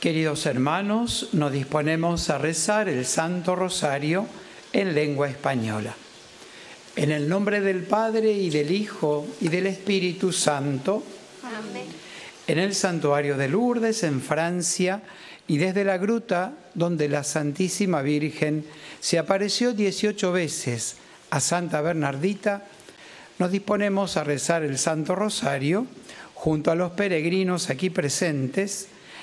Queridos hermanos, nos disponemos a rezar el Santo Rosario en lengua española. En el nombre del Padre y del Hijo y del Espíritu Santo. Amén. En el santuario de Lourdes, en Francia, y desde la gruta donde la Santísima Virgen se apareció 18 veces a Santa Bernardita, nos disponemos a rezar el Santo Rosario junto a los peregrinos aquí presentes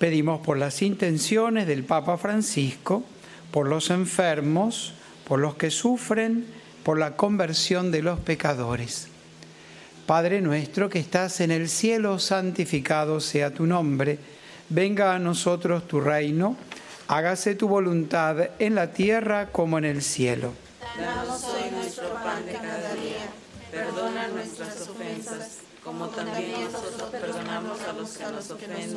Pedimos por las intenciones del Papa Francisco, por los enfermos, por los que sufren, por la conversión de los pecadores. Padre nuestro que estás en el cielo, santificado sea tu nombre, venga a nosotros tu reino, hágase tu voluntad en la tierra como en el cielo. Danos hoy nuestro pan de cada día, perdona nuestras ofensas, como también nosotros perdonamos a los que nos ofenden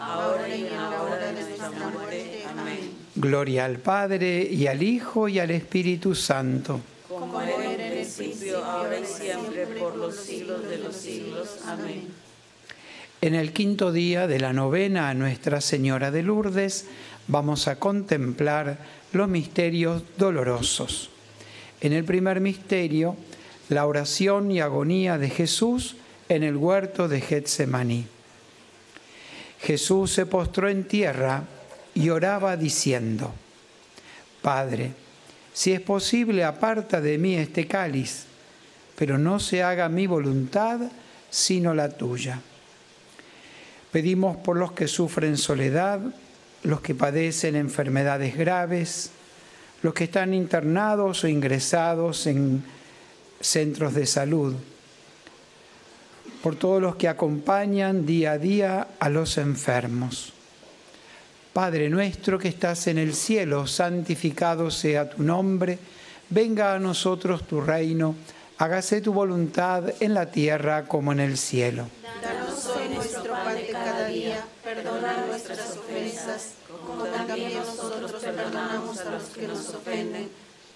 ahora y en la hora de nuestra muerte. Amén. Gloria al Padre, y al Hijo, y al Espíritu Santo. Como era en el principio, ahora y siempre, por los siglos de los siglos. Amén. En el quinto día de la novena a Nuestra Señora de Lourdes, vamos a contemplar los misterios dolorosos. En el primer misterio, la oración y agonía de Jesús en el huerto de Getsemaní. Jesús se postró en tierra y oraba diciendo, Padre, si es posible, aparta de mí este cáliz, pero no se haga mi voluntad, sino la tuya. Pedimos por los que sufren soledad, los que padecen enfermedades graves, los que están internados o ingresados en centros de salud por todos los que acompañan día a día a los enfermos. Padre nuestro que estás en el cielo, santificado sea tu nombre, venga a nosotros tu reino, hágase tu voluntad en la tierra como en el cielo. Danos hoy nuestro pan de cada día, perdona nuestras ofensas, como también nosotros perdonamos a los que nos ofenden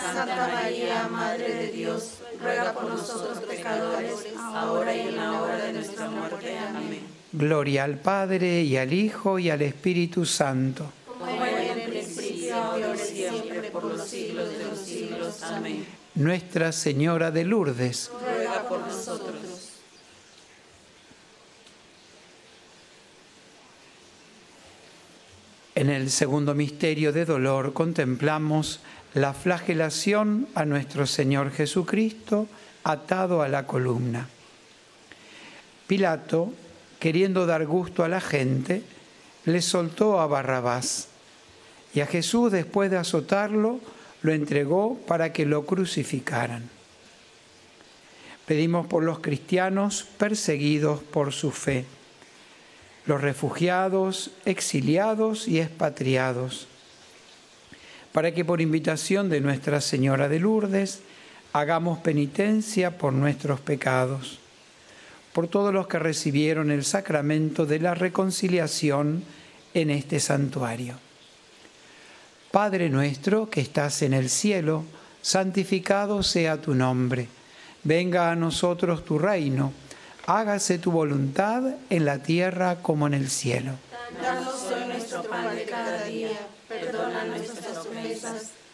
Santa María, Madre de Dios, ruega por nosotros pecadores, ahora y en la hora de nuestra muerte. Amén. Gloria al Padre y al Hijo y al Espíritu Santo. Como era en el principio, ahora y siempre, por los siglos de los siglos. Amén. Nuestra Señora de Lourdes, Ruega por nosotros. En el segundo misterio de dolor contemplamos la flagelación a nuestro Señor Jesucristo atado a la columna. Pilato, queriendo dar gusto a la gente, le soltó a Barrabás y a Jesús después de azotarlo lo entregó para que lo crucificaran. Pedimos por los cristianos perseguidos por su fe los refugiados, exiliados y expatriados, para que por invitación de Nuestra Señora de Lourdes hagamos penitencia por nuestros pecados, por todos los que recibieron el sacramento de la reconciliación en este santuario. Padre nuestro que estás en el cielo, santificado sea tu nombre, venga a nosotros tu reino hágase tu voluntad en la tierra como en el cielo. Danos nuestro cada día, perdona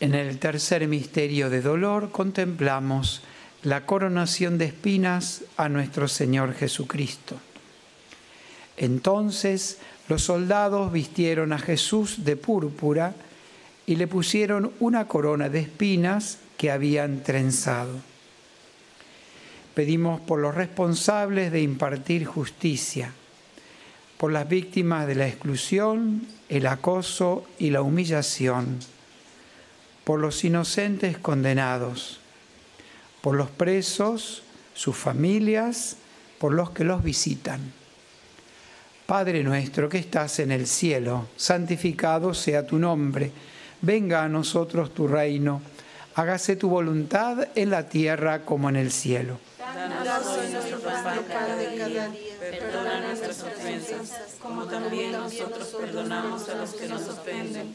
En el tercer misterio de dolor contemplamos la coronación de espinas a nuestro Señor Jesucristo. Entonces los soldados vistieron a Jesús de púrpura y le pusieron una corona de espinas que habían trenzado. Pedimos por los responsables de impartir justicia, por las víctimas de la exclusión, el acoso y la humillación por los inocentes condenados, por los presos, sus familias, por los que los visitan. Padre nuestro que estás en el cielo, santificado sea tu nombre, venga a nosotros tu reino, hágase tu voluntad en la tierra como en el cielo. Danos hoy nuestro pan de cada día. Perdona nuestras ofensas, como también nosotros perdonamos a los que nos ofenden.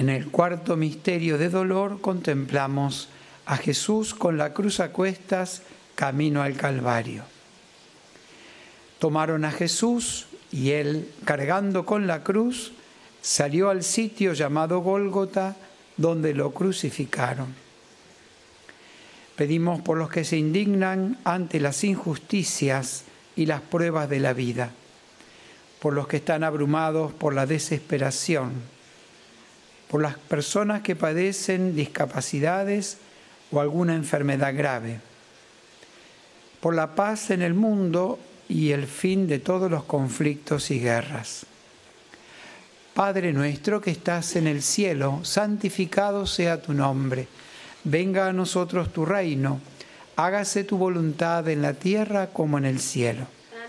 En el cuarto misterio de dolor contemplamos a Jesús con la cruz a cuestas camino al Calvario. Tomaron a Jesús y él, cargando con la cruz, salió al sitio llamado Gólgota, donde lo crucificaron. Pedimos por los que se indignan ante las injusticias y las pruebas de la vida, por los que están abrumados por la desesperación, por las personas que padecen discapacidades o alguna enfermedad grave, por la paz en el mundo y el fin de todos los conflictos y guerras. Padre nuestro que estás en el cielo, santificado sea tu nombre, venga a nosotros tu reino, hágase tu voluntad en la tierra como en el cielo.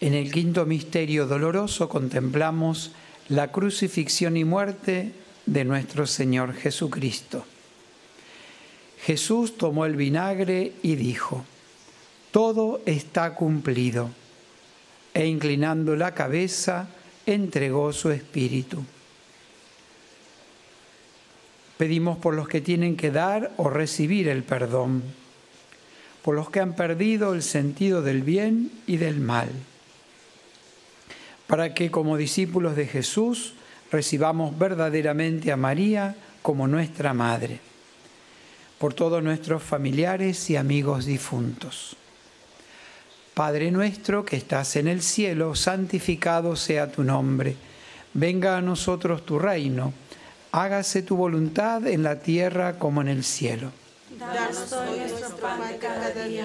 En el quinto misterio doloroso contemplamos la crucifixión y muerte de nuestro Señor Jesucristo. Jesús tomó el vinagre y dijo, todo está cumplido, e inclinando la cabeza, entregó su espíritu. Pedimos por los que tienen que dar o recibir el perdón, por los que han perdido el sentido del bien y del mal, para que como discípulos de Jesús recibamos verdaderamente a María como nuestra Madre, por todos nuestros familiares y amigos difuntos. Padre nuestro que estás en el cielo, santificado sea tu nombre, venga a nosotros tu reino hágase tu voluntad en la tierra como en el cielo. Danos hoy nuestro pan de cada día.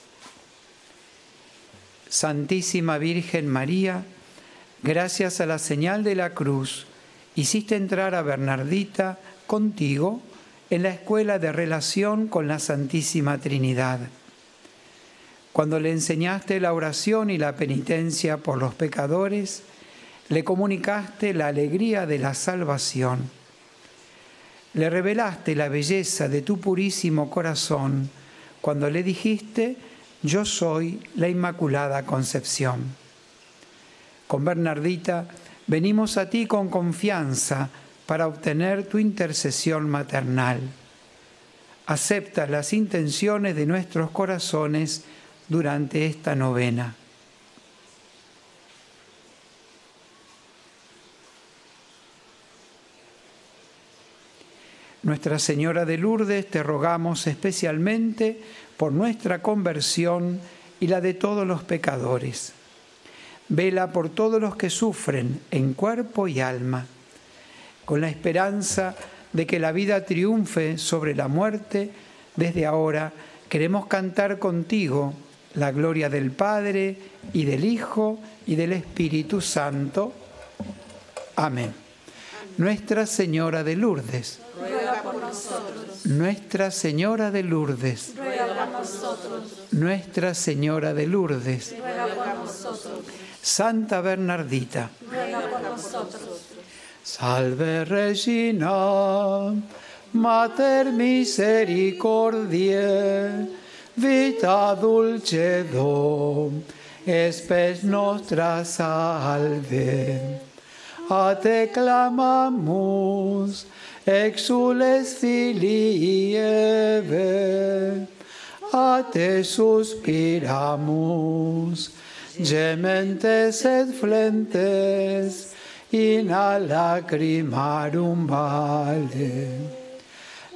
Santísima Virgen María, gracias a la señal de la cruz, hiciste entrar a Bernardita contigo en la escuela de relación con la Santísima Trinidad. Cuando le enseñaste la oración y la penitencia por los pecadores, le comunicaste la alegría de la salvación. Le revelaste la belleza de tu purísimo corazón cuando le dijiste, yo soy la Inmaculada Concepción. Con Bernardita venimos a ti con confianza para obtener tu intercesión maternal. Acepta las intenciones de nuestros corazones durante esta novena. Nuestra Señora de Lourdes, te rogamos especialmente por nuestra conversión y la de todos los pecadores. Vela por todos los que sufren en cuerpo y alma, con la esperanza de que la vida triunfe sobre la muerte. Desde ahora queremos cantar contigo la gloria del Padre y del Hijo y del Espíritu Santo. Amén. Nuestra Señora de Lourdes ruega por nosotros. Nuestra Señora de Lourdes, Ruega nosotros. Nuestra Señora de Lourdes, Ruega por nosotros. Santa Bernardita, Ruega por nosotros. Salve Regina, Mater misericordiae, vita dulcedo, espes nostra salve. A te clamamus, exules a te suspiramus, gementes et flentes, in a lacrimarum vale.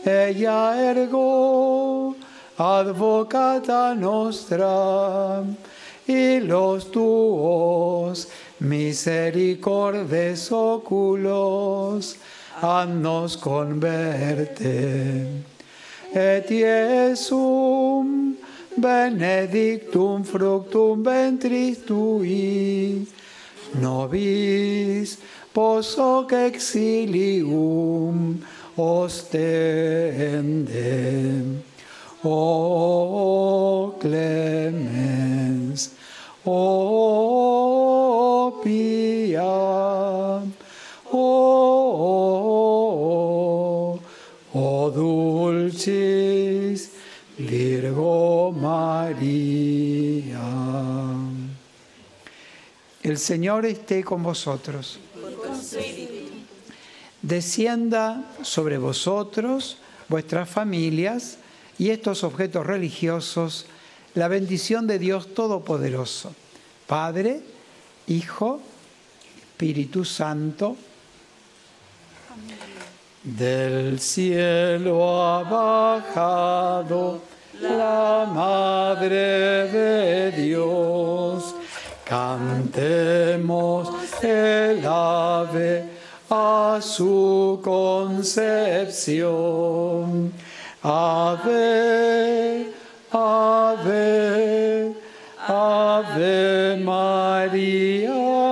Ella ergo, advocata nostra, y los tuos misericordes oculos, annos converte. Et Iesum benedictum fructum ventris tui, nobis posoc exilium ostende. O clemens, o pia, o, o dulcis María. El Señor esté con vosotros. Descienda sobre vosotros, vuestras familias y estos objetos religiosos la bendición de Dios Todopoderoso, Padre, Hijo, Espíritu Santo. Del cielo ha bajado la Madre de Dios. Cantemos el ave a su concepción. Ave, ave, ave María.